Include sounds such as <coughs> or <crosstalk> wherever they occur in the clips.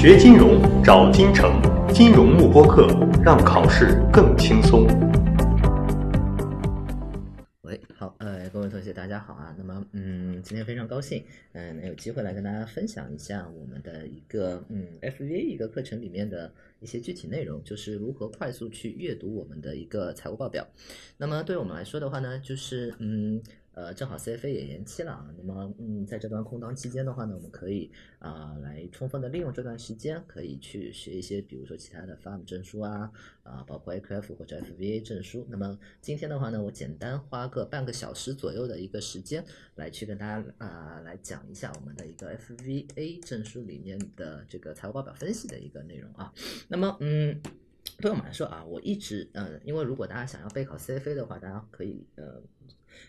学金融找金城，金融慕播课，让考试更轻松。喂，好，呃，各位同学，大家好啊。那么，嗯，今天非常高兴，嗯、能有机会来跟大家分享一下我们的一个嗯 FVA 一个课程里面的一些具体内容，就是如何快速去阅读我们的一个财务报表。那么对我们来说的话呢，就是嗯。呃，正好 CFA 也延期了，那么嗯，在这段空档期间的话呢，我们可以啊、来充分的利用这段时间，可以去学一些，比如说其他的 FARM 证书啊，啊，包括 AQF 或者 FVA 证书。那么今天的话呢，我简单花个半个小时左右的一个时间，来去跟大家啊、来讲一下我们的一个 FVA 证书里面的这个财务报表分析的一个内容啊。那么嗯。对我们来说啊，我一直呃，因为如果大家想要备考 CFA 的话，大家可以呃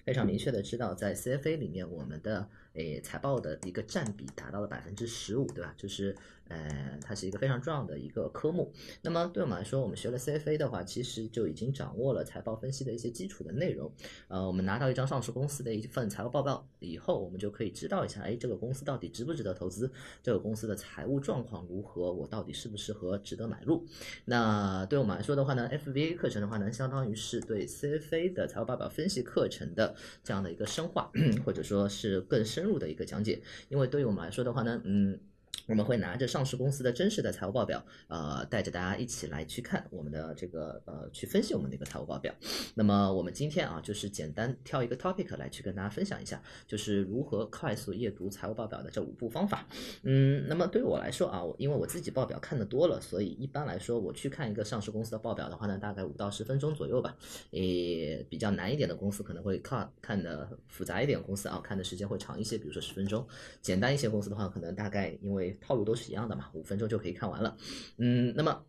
非常明确的知道，在 CFA 里面，我们的诶财报的一个占比达到了百分之十五，对吧？就是呃，它是一个非常重要的一个科目。那么对我们来说，我们学了 CFA 的话，其实就已经掌握了财报分析的一些基础的内容。呃，我们拿到一张上市公司的一份财务报告以后，我们就可以知道一下，哎，这个公司到底值不值得投资？这个公司的财务状况如何？我到底适不适合值得买入？那对我们来说的话呢，FVA 课程的话呢，相当于是对 CFA 的财务报表分析课程的这样的一个深化，<coughs> 或者说是更深入的一个讲解。因为对于我们来说的话呢，嗯。我们会拿着上市公司的真实的财务报表，呃，带着大家一起来去看我们的这个呃，去分析我们的一个财务报表。那么我们今天啊，就是简单挑一个 topic 来去跟大家分享一下，就是如何快速阅读财务报表的这五步方法。嗯，那么对于我来说啊，我因为我自己报表看的多了，所以一般来说我去看一个上市公司的报表的话呢，大概五到十分钟左右吧。诶，比较难一点的公司可能会看看的复杂一点公司啊，看的时间会长一些，比如说十分钟。简单一些公司的话，可能大概因为套路都是一样的嘛，五分钟就可以看完了。嗯，那么。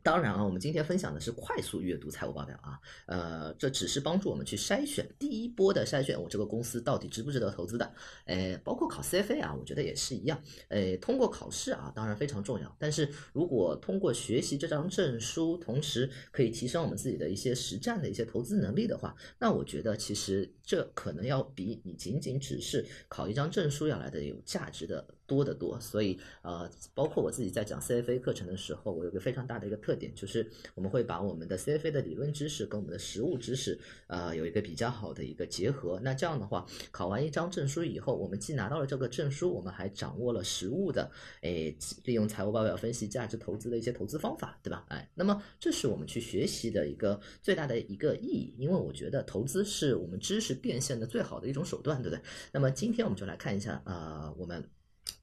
当然啊，我们今天分享的是快速阅读财务报表啊，呃，这只是帮助我们去筛选第一波的筛选，我这个公司到底值不值得投资的，呃，包括考 CFA 啊，我觉得也是一样，呃，通过考试啊，当然非常重要，但是如果通过学习这张证书，同时可以提升我们自己的一些实战的一些投资能力的话，那我觉得其实这可能要比你仅仅只是考一张证书要来的有价值的多得多，所以呃，包括我自己在讲 CFA 课程的时候，我有个非常大的一个特点，就是我们会把我们的 CFA 的理论知识跟我们的实务知识，呃，有一个比较好的一个结合。那这样的话，考完一张证书以后，我们既拿到了这个证书，我们还掌握了实务的，诶，利用财务报表分析价值投资的一些投资方法，对吧？哎，那么这是我们去学习的一个最大的一个意义，因为我觉得投资是我们知识变现的最好的一种手段，对不对？那么今天我们就来看一下，呃，我们。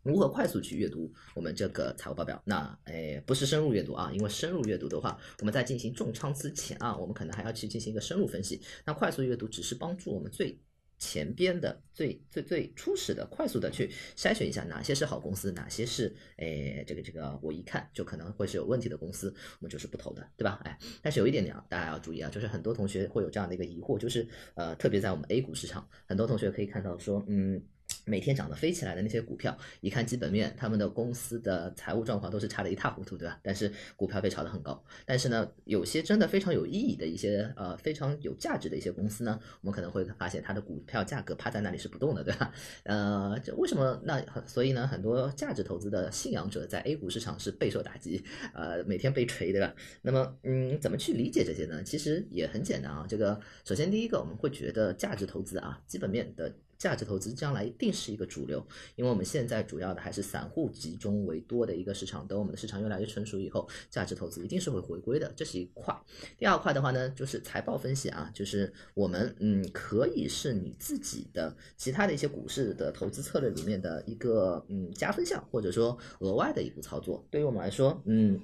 如何快速去阅读我们这个财务报表？那诶，不是深入阅读啊，因为深入阅读的话，我们在进行重仓之前啊，我们可能还要去进行一个深入分析。那快速阅读只是帮助我们最前边的、最最最初始的、快速的去筛选一下哪些是好公司，哪些是诶这个这个我一看就可能会是有问题的公司，我们就是不投的，对吧？哎，但是有一点点啊，大家要注意啊，就是很多同学会有这样的一个疑惑，就是呃，特别在我们 A 股市场，很多同学可以看到说，嗯。每天涨得飞起来的那些股票，一看基本面，他们的公司的财务状况都是差得一塌糊涂，对吧？但是股票被炒得很高。但是呢，有些真的非常有意义的一些呃非常有价值的一些公司呢，我们可能会发现它的股票价格趴在那里是不动的，对吧？呃，这为什么？那所以呢，很多价值投资的信仰者在 A 股市场是备受打击，呃，每天被锤，对吧？那么，嗯，怎么去理解这些呢？其实也很简单啊。这个首先第一个，我们会觉得价值投资啊，基本面的。价值投资将来一定是一个主流，因为我们现在主要的还是散户集中为多的一个市场。等我们的市场越来越成熟以后，价值投资一定是会回归的，这是一块。第二块的话呢，就是财报分析啊，就是我们嗯可以是你自己的其他的一些股市的投资策略里面的一个嗯加分项，或者说额外的一步操作。对于我们来说，嗯，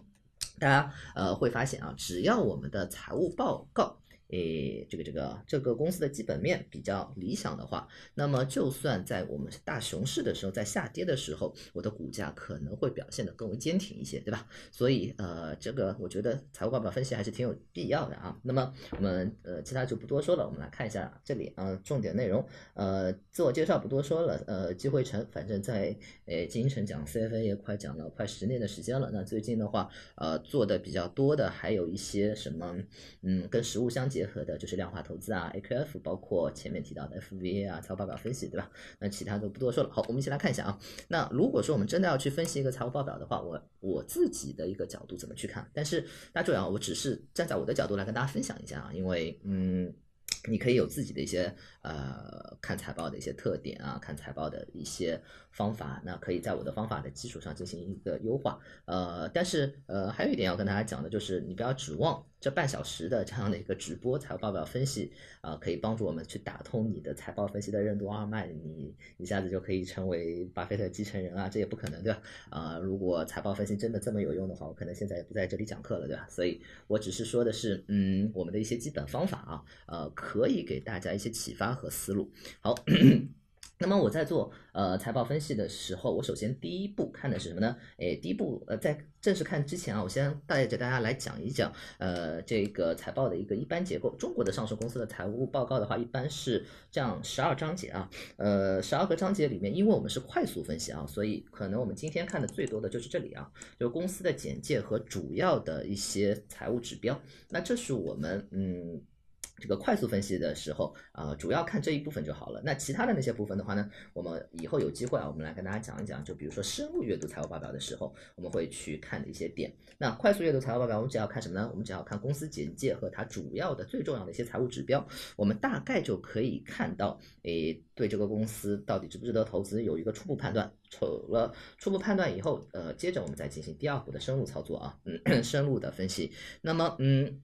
大家呃会发现啊，只要我们的财务报告。诶，这个这个这个公司的基本面比较理想的话，那么就算在我们大熊市的时候，在下跌的时候，我的股价可能会表现得更为坚挺一些，对吧？所以呃，这个我觉得财务报表分析还是挺有必要的啊。那么我们呃其他就不多说了，我们来看一下这里啊重点内容。呃，自我介绍不多说了。呃，机会成，反正在诶金城讲 CFA 也快讲了快十年的时间了。那最近的话，呃做的比较多的还有一些什么，嗯，跟实物相结。结合的就是量化投资啊、AQF，包括前面提到的 FVA 啊、财务报表分析，对吧？那其他都不多说了。好，我们一起来看一下啊。那如果说我们真的要去分析一个财务报表的话，我我自己的一个角度怎么去看？但是大家注意啊，我只是站在我的角度来跟大家分享一下啊，因为嗯。你可以有自己的一些呃看财报的一些特点啊，看财报的一些方法，那可以在我的方法的基础上进行一个优化。呃，但是呃还有一点要跟大家讲的就是，你不要指望。这半小时的这样的一个直播财报表分析啊，可以帮助我们去打通你的财报分析的任督二脉，你一下子就可以成为巴菲特继承人啊，这也不可能对吧？啊，如果财报分析真的这么有用的话，我可能现在也不在这里讲课了对吧？所以我只是说的是，嗯，我们的一些基本方法啊，呃，可以给大家一些启发和思路。好。那么我在做呃财报分析的时候，我首先第一步看的是什么呢？诶，第一步呃在正式看之前啊，我先带着大家来讲一讲呃这个财报的一个一般结构。中国的上市公司的财务报告的话，一般是这样十二章节啊，呃十二个章节里面，因为我们是快速分析啊，所以可能我们今天看的最多的就是这里啊，就是公司的简介和主要的一些财务指标。那这是我们嗯。这个快速分析的时候啊，主要看这一部分就好了。那其他的那些部分的话呢，我们以后有机会啊，我们来跟大家讲一讲。就比如说深入阅读财务报表的时候，我们会去看的一些点。那快速阅读财务报表，我们只要看什么呢？我们只要看公司简介和它主要的、最重要的一些财务指标，我们大概就可以看到，诶，对这个公司到底值不值得投资有一个初步判断。有了初步判断以后，呃，接着我们再进行第二步的深入操作啊，嗯，<clears throat> 深入的分析。那么，嗯。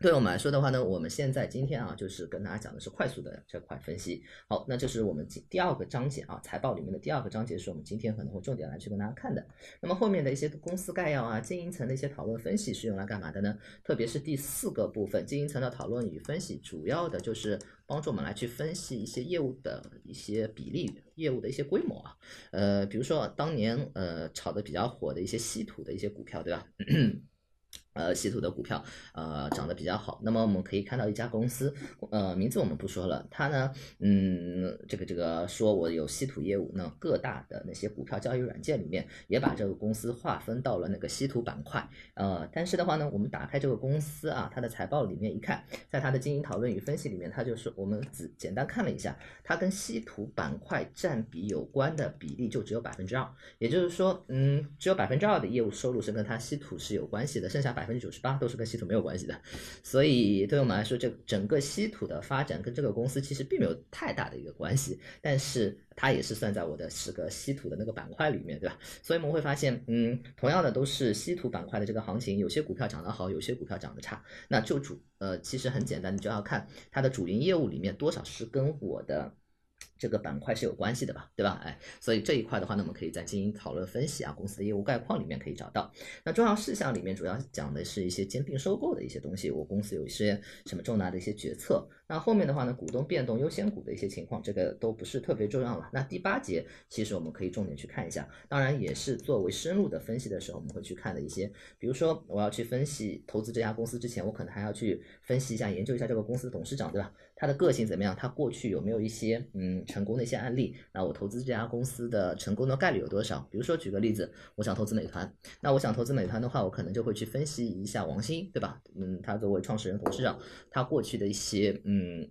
对我们来说的话呢，我们现在今天啊，就是跟大家讲的是快速的这块分析。好，那这是我们第第二个章节啊，财报里面的第二个章节是我们今天可能会重点来去跟大家看的。那么后面的一些公司概要啊、经营层的一些讨论分析是用来干嘛的呢？特别是第四个部分，经营层的讨论与分析，主要的就是帮助我们来去分析一些业务的一些比例、业务的一些规模啊。呃，比如说当年呃炒的比较火的一些稀土的一些股票，对吧？<coughs> 呃，稀土的股票，呃，涨得比较好。那么我们可以看到一家公司，呃，名字我们不说了。它呢，嗯，这个这个说我有稀土业务，那各大的那些股票交易软件里面也把这个公司划分到了那个稀土板块。呃，但是的话呢，我们打开这个公司啊，它的财报里面一看，在它的经营讨论与分析里面，它就是我们只简单看了一下，它跟稀土板块占比有关的比例就只有百分之二，也就是说，嗯，只有百分之二的业务收入是跟它稀土是有关系的，剩下百百。分之九十八都是跟稀土没有关系的，所以对我们来说，这整个稀土的发展跟这个公司其实并没有太大的一个关系，但是它也是算在我的十个稀土的那个板块里面，对吧？所以我们会发现，嗯，同样的都是稀土板块的这个行情，有些股票涨得好，有些股票涨得差，那就主呃，其实很简单，你就要看它的主营业务里面多少是跟我的。这个板块是有关系的吧，对吧？哎，所以这一块的话呢，我们可以在经营讨论分析啊，公司的业务概况里面可以找到。那重要事项里面主要讲的是一些兼并收购的一些东西，我公司有一些什么重大的一些决策。那后面的话呢，股东变动、优先股的一些情况，这个都不是特别重要了。那第八节其实我们可以重点去看一下，当然也是作为深入的分析的时候，我们会去看的一些，比如说我要去分析投资这家公司之前，我可能还要去分析一下、研究一下这个公司的董事长，对吧？他的个性怎么样？他过去有没有一些嗯成功的一些案例？那我投资这家公司的成功的概率有多少？比如说举个例子，我想投资美团，那我想投资美团的话，我可能就会去分析一下王兴，对吧？嗯，他作为创始人、董事长，他过去的一些嗯。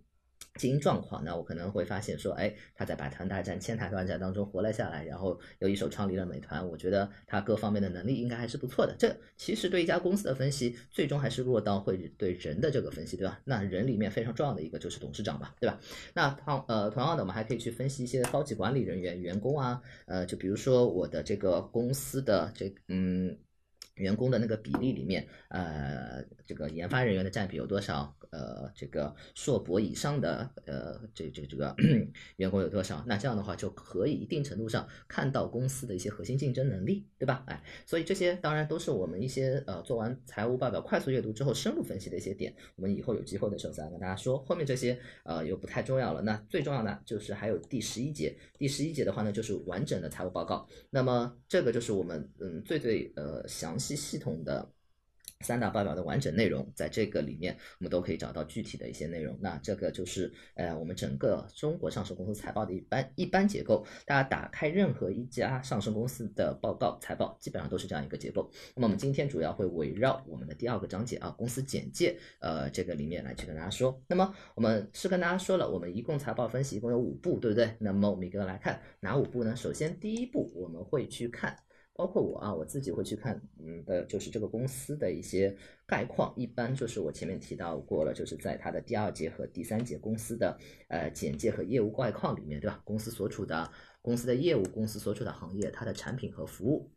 经营状况，那我可能会发现说，哎，他在百团大战、千团大战当中活了下来，然后又一手创立了美团。我觉得他各方面的能力应该还是不错的。这其实对一家公司的分析，最终还是落到会对人的这个分析，对吧？那人里面非常重要的一个就是董事长吧，对吧？那同呃同样的，我们还可以去分析一些高级管理人员、员工啊，呃，就比如说我的这个公司的这嗯员工的那个比例里面，呃，这个研发人员的占比有多少？呃，这个硕博以上的呃，这这这个 <clears throat> 员工有多少？那这样的话就可以一定程度上看到公司的一些核心竞争能力，对吧？哎，所以这些当然都是我们一些呃做完财务报表快速阅读之后深入分析的一些点。我们以后有机会的时候再跟大家说。后面这些呃又不太重要了。那最重要的就是还有第十一节，第十一节的话呢就是完整的财务报告。那么这个就是我们嗯最最呃详细系统的。三大报表的完整内容，在这个里面我们都可以找到具体的一些内容。那这个就是呃我们整个中国上市公司财报的一般一般结构。大家打开任何一家上市公司的报告财报，基本上都是这样一个结构。那么我们今天主要会围绕我们的第二个章节啊，公司简介，呃这个里面来去跟大家说。那么我们是跟大家说了，我们一共财报分析一共有五步，对不对？那么我们一个来看哪五步呢？首先第一步我们会去看。包括我啊，我自己会去看，嗯的，就是这个公司的一些概况，一般就是我前面提到过了，就是在它的第二节和第三节公司的呃简介和业务概况里面，对吧？公司所处的公司的业务，公司所处的行业，它的产品和服务。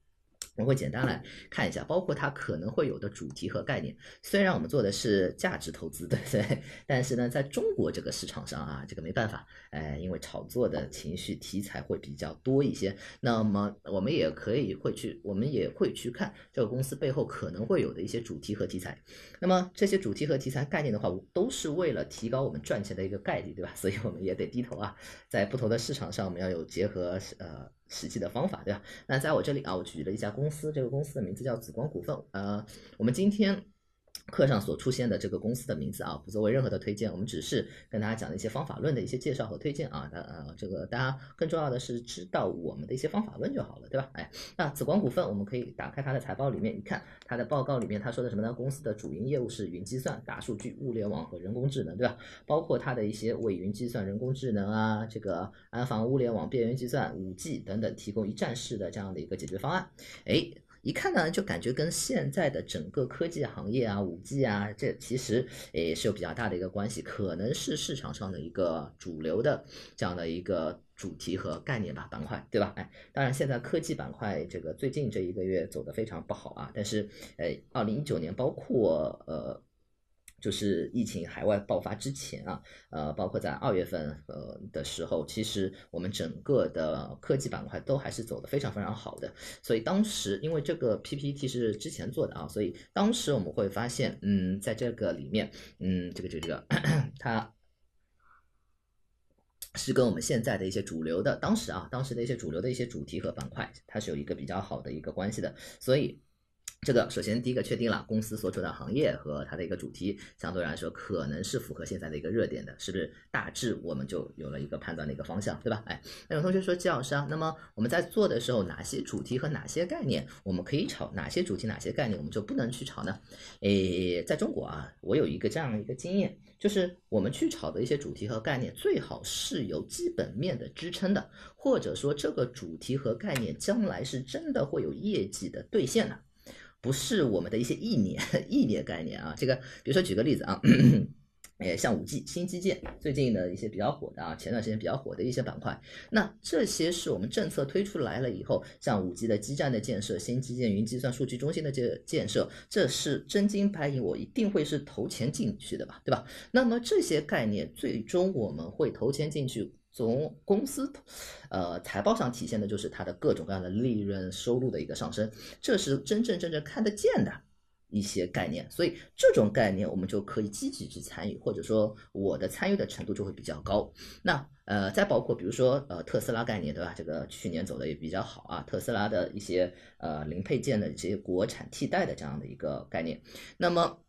我们会简单来看一下，包括它可能会有的主题和概念。虽然我们做的是价值投资，<laughs> 对不对？但是呢，在中国这个市场上啊，这个没办法，哎，因为炒作的情绪题材会比较多一些。那么我们也可以会去，我们也会去看这个公司背后可能会有的一些主题和题材。那么这些主题和题材概念的话，都是为了提高我们赚钱的一个概率，对吧？所以我们也得低头啊，在不同的市场上，我们要有结合呃。实际的方法，对吧？那在我这里啊，我举了一家公司，这个公司的名字叫紫光股份。呃，我们今天。课上所出现的这个公司的名字啊，不作为任何的推荐，我们只是跟大家讲的一些方法论的一些介绍和推荐啊。那呃，这个大家更重要的是知道我们的一些方法论就好了，对吧？哎，那紫光股份，我们可以打开它的财报里面，你看它的报告里面，他说的什么呢？公司的主营业务是云计算、大数据、物联网和人工智能，对吧？包括它的一些为云计算、人工智能啊，这个安防、物联网、边缘计算、五 G 等等提供一站式的这样的一个解决方案，哎。一看呢，就感觉跟现在的整个科技行业啊、五 G 啊，这其实也是有比较大的一个关系，可能是市场上的一个主流的这样的一个主题和概念吧，板块，对吧？哎，当然现在科技板块这个最近这一个月走的非常不好啊，但是，呃，二零一九年包括呃。就是疫情海外爆发之前啊，呃，包括在二月份呃的时候，其实我们整个的科技板块都还是走的非常非常好的。所以当时因为这个 PPT 是之前做的啊，所以当时我们会发现，嗯，在这个里面，嗯，这个这个这个，它是跟我们现在的一些主流的，当时啊，当时的一些主流的一些主题和板块，它是有一个比较好的一个关系的，所以。这个首先第一个确定了，公司所处的行业和它的一个主题相对来说可能是符合现在的一个热点的，是不是？大致我们就有了一个判断的一个方向，对吧？哎，那有同学说，季老师啊，那么我们在做的时候，哪些主题和哪些概念我们可以炒，哪些主题哪些概念我们就不能去炒呢？诶，在中国啊，我有一个这样的一个经验，就是我们去炒的一些主题和概念，最好是有基本面的支撑的，或者说这个主题和概念将来是真的会有业绩的兑现的。不是我们的一些意念、意念概念啊，这个比如说举个例子啊，哎，<clears throat> 像五 G 新基建，最近的一些比较火的啊，前段时间比较火的一些板块，那这些是我们政策推出来了以后，像五 G 的基站的建设、新基建、云计算、数据中心的这建设，这是真金白银，我一定会是投钱进去的吧，对吧？那么这些概念最终我们会投钱进去。从公司，呃，财报上体现的就是它的各种各样的利润收入的一个上升，这是真正真正看得见的一些概念，所以这种概念我们就可以积极去参与，或者说我的参与的程度就会比较高。那呃，再包括比如说呃特斯拉概念，对吧？这个去年走的也比较好啊，特斯拉的一些呃零配件的这些国产替代的这样的一个概念，那么。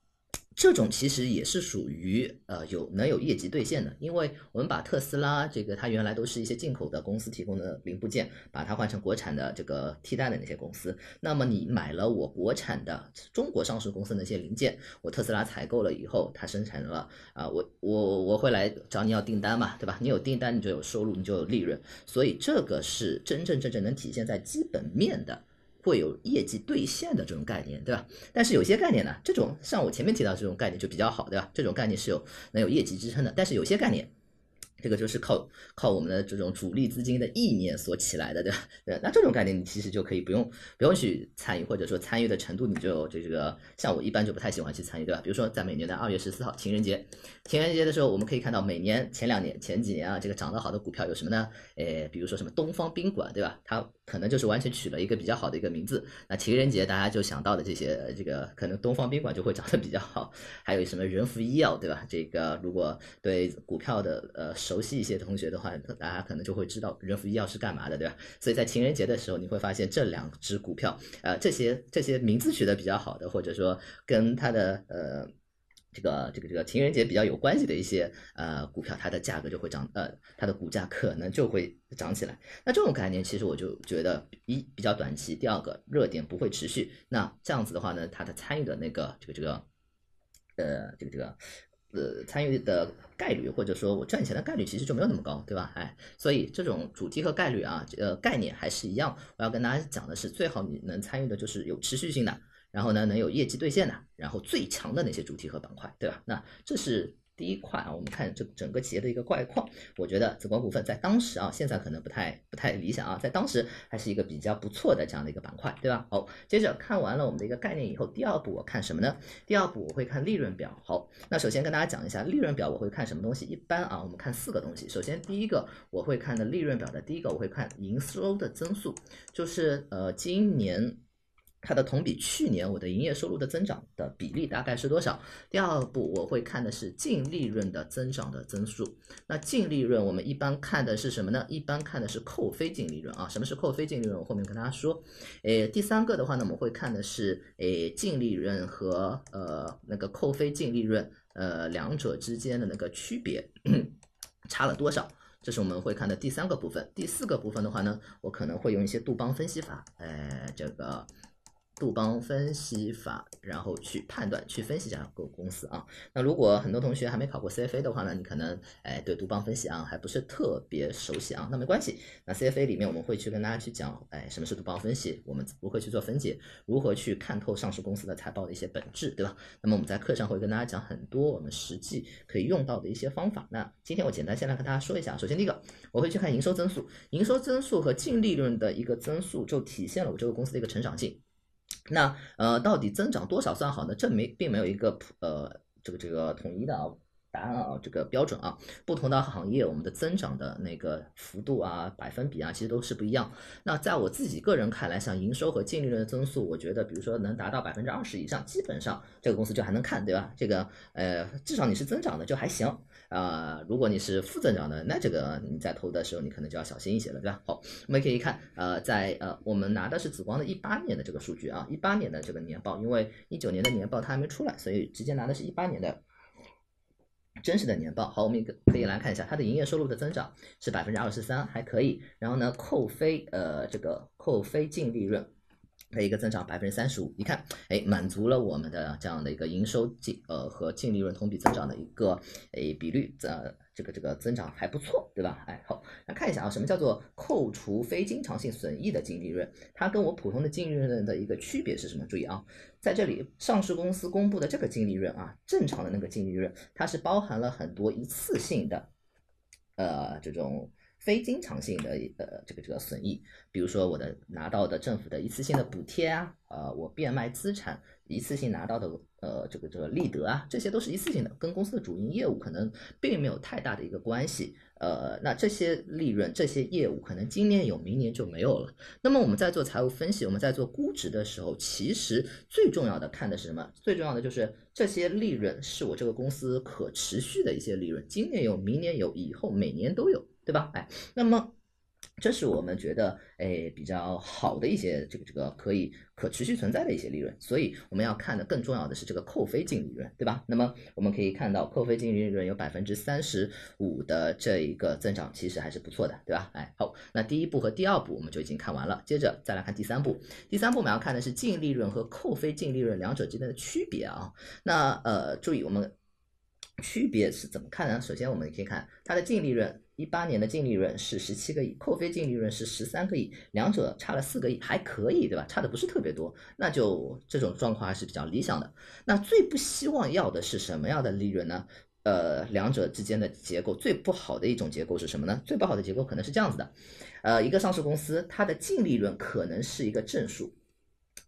这种其实也是属于呃有能有业绩兑现的，因为我们把特斯拉这个它原来都是一些进口的公司提供的零部件，把它换成国产的这个替代的那些公司，那么你买了我国产的中国上市公司那些零件，我特斯拉采购了以后，它生产了啊，我我我会来找你要订单嘛，对吧？你有订单你就有收入，你就有利润，所以这个是真真正正能体现在基本面的。会有业绩兑现的这种概念，对吧？但是有些概念呢，这种像我前面提到这种概念就比较好，对吧？这种概念是有能有业绩支撑的，但是有些概念。这个就是靠靠我们的这种主力资金的意念所起来的，对吧？对，那这种概念你其实就可以不用不用去参与，或者说参与的程度你就这个，像我一般就不太喜欢去参与，对吧？比如说在每年的二月十四号情人节，情人节的时候，我们可以看到每年前两年前几年啊，这个涨得好的股票有什么呢？诶，比如说什么东方宾馆，对吧？它可能就是完全取了一个比较好的一个名字，那情人节大家就想到的这些，这个可能东方宾馆就会涨得比较好。还有什么仁孚医药，对吧？这个如果对股票的呃熟。熟悉一些同学的话，大家可能就会知道人福医药是干嘛的，对吧？所以在情人节的时候，你会发现这两只股票，呃，这些这些名字取得比较好的，或者说跟它的呃。这个这个这个情人节比较有关系的一些呃股票，它的价格就会涨，呃，它的股价可能就会涨起来。那这种概念其实我就觉得一比较短期，第二个热点不会持续。那这样子的话呢，它的参与的那个这个这个呃这个这个呃参与的概率，或者说我赚钱的概率其实就没有那么高，对吧？哎，所以这种主题和概率啊，呃概念还是一样。我要跟大家讲的是，最好你能参与的就是有持续性的。然后呢，能有业绩兑现的，然后最强的那些主题和板块，对吧？那这是第一块啊。我们看这整个企业的一个概况，我觉得紫光股份在当时啊，现在可能不太不太理想啊，在当时还是一个比较不错的这样的一个板块，对吧？好，接着看完了我们的一个概念以后，第二步我看什么呢？第二步我会看利润表。好，那首先跟大家讲一下利润表，我会看什么东西？一般啊，我们看四个东西。首先第一个我会看的利润表的第一个，我会看营收的增速，就是呃今年。它的同比去年我的营业收入的增长的比例大概是多少？第二步我会看的是净利润的增长的增速。那净利润我们一般看的是什么呢？一般看的是扣非净利润啊。什么是扣非净利润？我后面跟大家说。诶，第三个的话呢，我们会看的是诶净利润和呃那个扣非净利润呃两者之间的那个区别 <coughs> 差了多少？这是我们会看的第三个部分。第四个部分的话呢，我可能会用一些杜邦分析法，诶这个。杜邦分析法，然后去判断、去分析这家个公司啊。那如果很多同学还没考过 CFA 的话呢，你可能哎对杜邦分析啊还不是特别熟悉啊。那没关系，那 CFA 里面我们会去跟大家去讲，哎什么是杜邦分析，我们如何去做分解，如何去看透上市公司的财报的一些本质，对吧？那么我们在课上会跟大家讲很多我们实际可以用到的一些方法。那今天我简单先来跟大家说一下，首先第一个，我会去看营收增速，营收增速和净利润的一个增速，就体现了我这个公司的一个成长性。那呃，到底增长多少算好呢？这没并没有一个呃这个这个统一的啊。答案啊，这个标准啊，不同的行业我们的增长的那个幅度啊，百分比啊，其实都是不一样。那在我自己个人看来，像营收和净利润的增速，我觉得，比如说能达到百分之二十以上，基本上这个公司就还能看，对吧？这个呃，至少你是增长的就还行啊。如果你是负增长的，那这个你在投的时候，你可能就要小心一些了，对吧？好，我们可以看呃，在呃，我们拿的是紫光的一八年的这个数据啊，一八年的这个年报，因为一九年的年报它还没出来，所以直接拿的是一八年的。真实的年报，好，我们可可以来看一下它的营业收入的增长是百分之二十三，还可以。然后呢，扣非呃这个扣非净利润的一个增长百分之三十五，你看，哎，满足了我们的这样的一个营收净呃和净利润同比增长的一个诶比率，呃。这个这个增长还不错，对吧？哎，好，来看一下啊，什么叫做扣除非经常性损益的净利润？它跟我普通的净利润的一个区别是什么？注意啊，在这里上市公司公布的这个净利润啊，正常的那个净利润，它是包含了很多一次性的，呃，这种非经常性的呃这个这个损益，比如说我的拿到的政府的一次性的补贴啊，呃，我变卖资产。一次性拿到的呃这个这个利得啊，这些都是一次性的，跟公司的主营业务可能并没有太大的一个关系。呃，那这些利润、这些业务可能今年有，明年就没有了。那么我们在做财务分析，我们在做估值的时候，其实最重要的看的是什么？最重要的就是这些利润是我这个公司可持续的一些利润，今年有，明年有，以后每年都有，对吧？哎，那么。这是我们觉得诶比较好的一些这个这个可以可持续存在的一些利润，所以我们要看的更重要的是这个扣非净利润，对吧？那么我们可以看到扣非净利润有百分之三十五的这一个增长，其实还是不错的，对吧？哎，好，那第一步和第二步我们就已经看完了，接着再来看第三步。第三步我们要看的是净利润和扣非净利润两者之间的区别啊。那呃，注意我们区别是怎么看呢？首先我们可以看它的净利润。一八年的净利润是十七个亿，扣非净利润是十三个亿，两者差了四个亿，还可以，对吧？差的不是特别多，那就这种状况还是比较理想的。那最不希望要的是什么样的利润呢？呃，两者之间的结构最不好的一种结构是什么呢？最不好的结构可能是这样子的，呃，一个上市公司它的净利润可能是一个正数，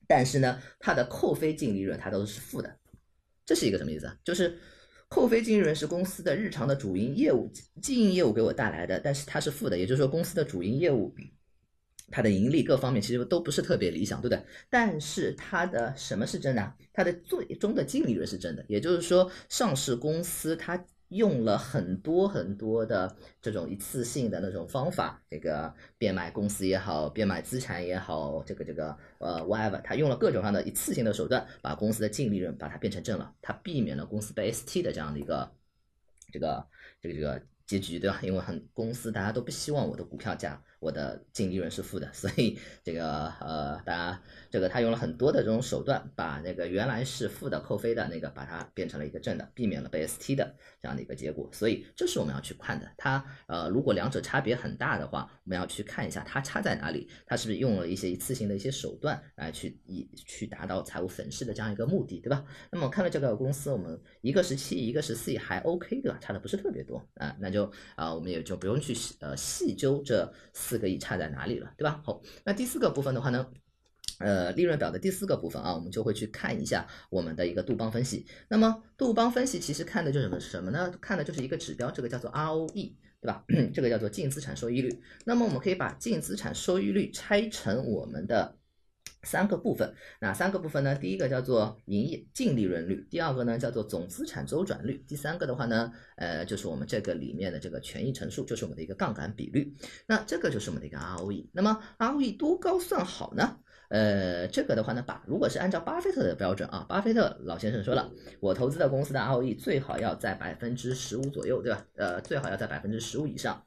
但是呢，它的扣非净利润它都是负的，这是一个什么意思啊？就是。扣非净利润是公司的日常的主营业务、经营业务给我带来的，但是它是负的，也就是说公司的主营业务，它的盈利各方面其实都不是特别理想，对不对？但是它的什么是真的？它的最终的净利润是真的，也就是说上市公司它用了很多很多的这种一次性的那种方法，这个变卖公司也好，变卖资产也好，这个这个呃 whatever，他用了各种各样的一次性的手段，把公司的净利润把它变成正了，他避免了公司被 ST 的这样的一个这个这个这个结局，对吧？因为很公司大家都不希望我的股票价。我的净利润是负的，<laughs> 所以这个呃，大家这个他用了很多的这种手段，把那个原来是负的扣非的那个，把它变成了一个正的，避免了被 ST 的这样的一个结果。所以这是我们要去看的。它呃，如果两者差别很大的话，我们要去看一下它差在哪里，它是不是用了一些一次性的一些手段来去以去达到财务粉饰的这样一个目的，对吧？那么看了这个公司，我们一个十七，一个十四亿还 OK，对吧？差的不是特别多啊，那就啊，我们也就不用去呃细究这四。个亿差在哪里了，对吧？好，那第四个部分的话呢，呃，利润表的第四个部分啊，我们就会去看一下我们的一个杜邦分析。那么杜邦分析其实看的就是什么呢？看的就是一个指标，这个叫做 ROE，对吧？<clears throat> 这个叫做净资产收益率。那么我们可以把净资产收益率拆成我们的。三个部分，哪三个部分呢？第一个叫做营业净利润率，第二个呢叫做总资产周转率，第三个的话呢，呃，就是我们这个里面的这个权益乘数，就是我们的一个杠杆比率。那这个就是我们的一个 ROE。那么 ROE 多高算好呢？呃，这个的话呢，把如果是按照巴菲特的标准啊，巴菲特老先生说了，我投资的公司的 ROE 最好要在百分之十五左右，对吧？呃，最好要在百分之十五以上。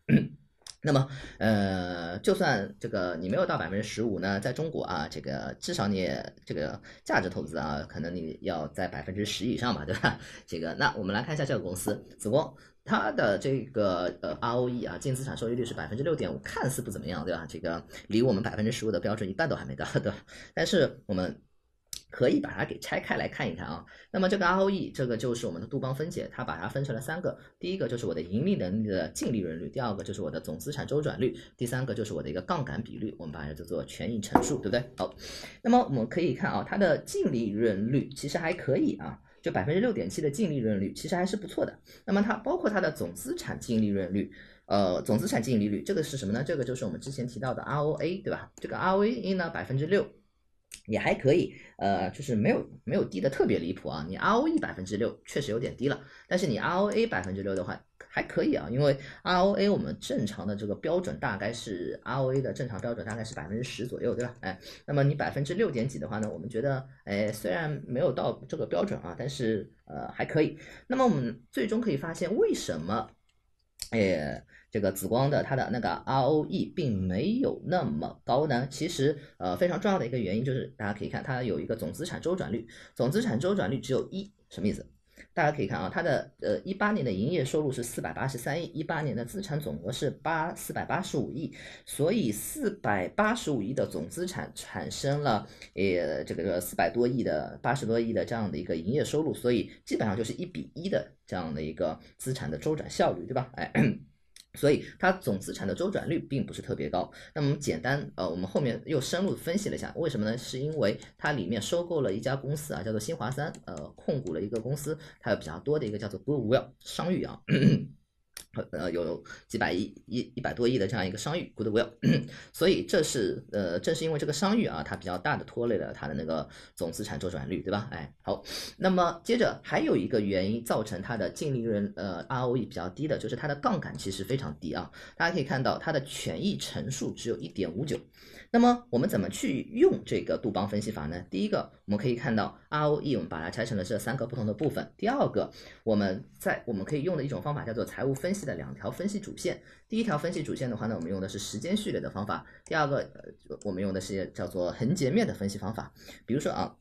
那么，呃，就算这个你没有到百分之十五呢，在中国啊，这个至少你也这个价值投资啊，可能你要在百分之十以上吧，<laughs> 对吧？这个，那我们来看一下这个公司紫光，它的这个呃 ROE 啊，净资产收益率是百分之六点五，看似不怎么样，对吧？这个离我们百分之十五的标准一半都还没到，对吧？但是我们。可以把它给拆开来看一看啊。那么这个 ROE 这个就是我们的杜邦分解，它把它分成了三个。第一个就是我的盈利能力的净利润率，第二个就是我的总资产周转率，第三个就是我的一个杠杆比率。我们把它叫做权益乘数，对不对？好，那么我们可以看啊，它的净利润率其实还可以啊，就百分之六点七的净利润率其实还是不错的。那么它包括它的总资产净利润率，呃，总资产净利率这个是什么呢？这个就是我们之前提到的 ROA，对吧？这个 ROA 呢百分之六。也还可以，呃，就是没有没有低的特别离谱啊。你 ROE 百分之六确实有点低了，但是你 ROA 百分之六的话还可以啊，因为 ROA 我们正常的这个标准大概是 ROA 的正常标准大概是百分之十左右，对吧？哎，那么你百分之六点几的话呢，我们觉得，哎，虽然没有到这个标准啊，但是呃还可以。那么我们最终可以发现，为什么，哎？这个紫光的它的那个 ROE 并没有那么高呢。其实，呃，非常重要的一个原因就是，大家可以看它有一个总资产周转率，总资产周转率只有一，什么意思？大家可以看啊，它的呃一八年的营业收入是四百八十三亿，一八年的资产总额是八四百八十五亿，所以四百八十五亿的总资产产生了呃这个这四百多亿的八十多亿的这样的一个营业收入，所以基本上就是一比一的这样的一个资产的周转效率，对吧？哎。<coughs> 所以它总资产的周转率并不是特别高。那么简单，呃，我们后面又深入分析了一下，为什么呢？是因为它里面收购了一家公司啊，叫做新华三，呃，控股了一个公司，它有比较多的一个叫做 Goodwill 商誉啊。<coughs> 呃，有几百亿、一一百多亿的这样一个商誉，goodwill，所以这是呃，正是因为这个商誉啊，它比较大的拖累了它的那个总资产周转率，对吧？哎，好，那么接着还有一个原因造成它的净利润呃 ROE 比较低的，就是它的杠杆其实非常低啊。大家可以看到它的权益乘数只有一点五九。那么我们怎么去用这个杜邦分析法呢？第一个，我们可以看到 ROE，我们把它拆成了这三个不同的部分。第二个，我们在我们可以用的一种方法叫做财务分析的两条分析主线。第一条分析主线的话呢，我们用的是时间序列的方法；第二个，呃，我们用的是叫做横截面的分析方法。比如说啊。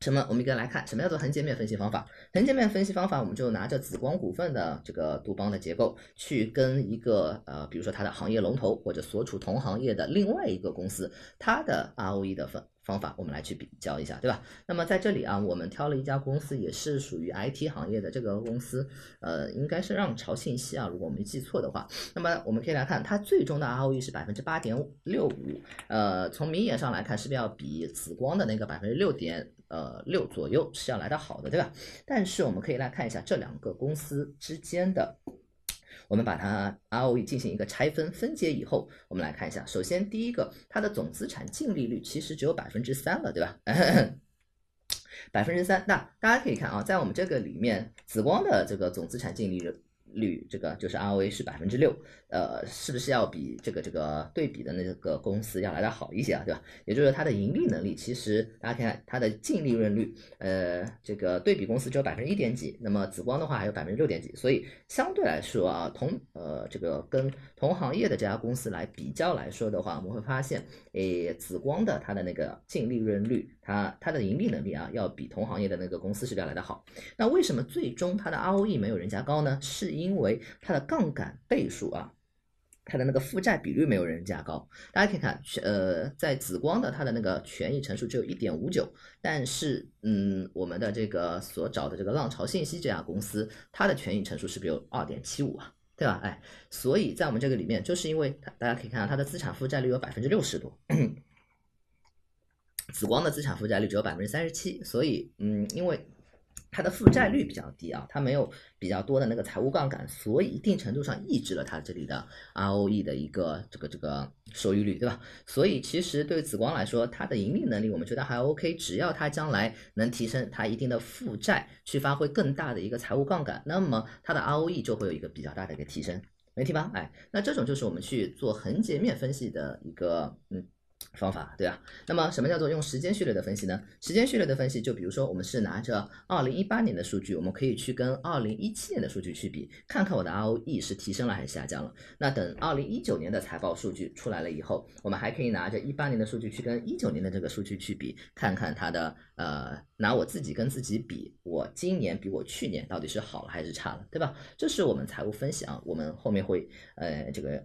什么？我们一个来看，什么叫做横截面分析方法？横截面分析方法，我们就拿着紫光股份的这个杜邦的结构，去跟一个呃，比如说它的行业龙头或者所处同行业的另外一个公司，它的 ROE 的分方法，我们来去比较一下，对吧？那么在这里啊，我们挑了一家公司，也是属于 IT 行业的这个公司，呃，应该是让潮信息啊，如果我没记错的话。那么我们可以来看，它最终的 ROE 是百分之八点六五，呃，从明眼上来看，是不是要比紫光的那个百分之六点？呃，六左右是要来的好的，对吧？但是我们可以来看一下这两个公司之间的，我们把它 ROE 进行一个拆分分解以后，我们来看一下。首先，第一个，它的总资产净利率其实只有百分之三了，对吧？<laughs> 百分之三。那大家可以看啊，在我们这个里面，紫光的这个总资产净利率率，这个就是 ROA 是百分之六，呃，是不是要比这个这个对比的那个公司要来的好一些啊，对吧？也就是它的盈利能力，其实大家看它的净利润率，呃，这个对比公司只有百分之一点几，那么紫光的话还有百分之六点几，所以相对来说啊，同呃这个跟同行业的这家公司来比较来说的话，我们会发现，诶，紫光的它的那个净利润率，它它的盈利能力啊，要比同行业的那个公司是要来的好。那为什么最终它的 ROE 没有人家高呢？是因为它的杠杆倍数啊，它的那个负债比率没有人家高。大家可以看，呃，在紫光的它的那个权益乘数只有一点五九，但是嗯，我们的这个所找的这个浪潮信息这家公司，它的权益乘数是不是有二点七五啊？对吧？哎，所以在我们这个里面，就是因为大家可以看到它的资产负债率有百分之六十多，紫光的资产负债率只有百分之三十七，所以嗯，因为。它的负债率比较低啊，它没有比较多的那个财务杠杆，所以一定程度上抑制了它这里的 ROE 的一个这个这个收益率，对吧？所以其实对紫光来说，它的盈利能力我们觉得还 OK，只要它将来能提升它一定的负债，去发挥更大的一个财务杠杆，那么它的 ROE 就会有一个比较大的一个提升，没问题吧？哎，那这种就是我们去做横截面分析的一个嗯。方法对吧？那么什么叫做用时间序列的分析呢？时间序列的分析，就比如说我们是拿着二零一八年的数据，我们可以去跟二零一七年的数据去比，看看我的 ROE 是提升了还是下降了。那等二零一九年的财报数据出来了以后，我们还可以拿着一八年的数据去跟一九年的这个数据去比，看看它的呃，拿我自己跟自己比，我今年比我去年到底是好了还是差了，对吧？这是我们财务分析啊，我们后面会呃这个。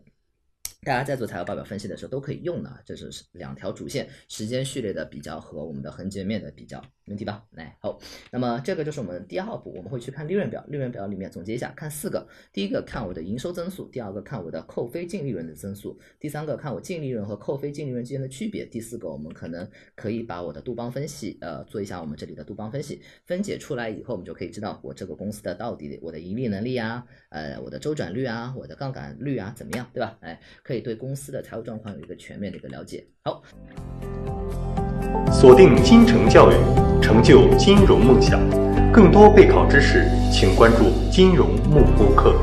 大家在做财务报表分析的时候都可以用的，这是两条主线时间序列的比较和我们的横截面的比较，没问题吧？来，好，那么这个就是我们第二步，我们会去看利润表，利润表里面总结一下，看四个，第一个看我的营收增速，第二个看我的扣非净利润的增速，第三个看我净利润和扣非净利润之间的区别，第四个我们可能可以把我的杜邦分析，呃，做一下我们这里的杜邦分析，分解出来以后，我们就可以知道我这个公司的到底我的盈利能力啊，呃，我的周转率啊，我的杠杆率啊怎么样，对吧？哎。可以对公司的财务状况有一个全面的一个了解。好，锁定金城教育，成就金融梦想。更多备考知识，请关注金融幕播课。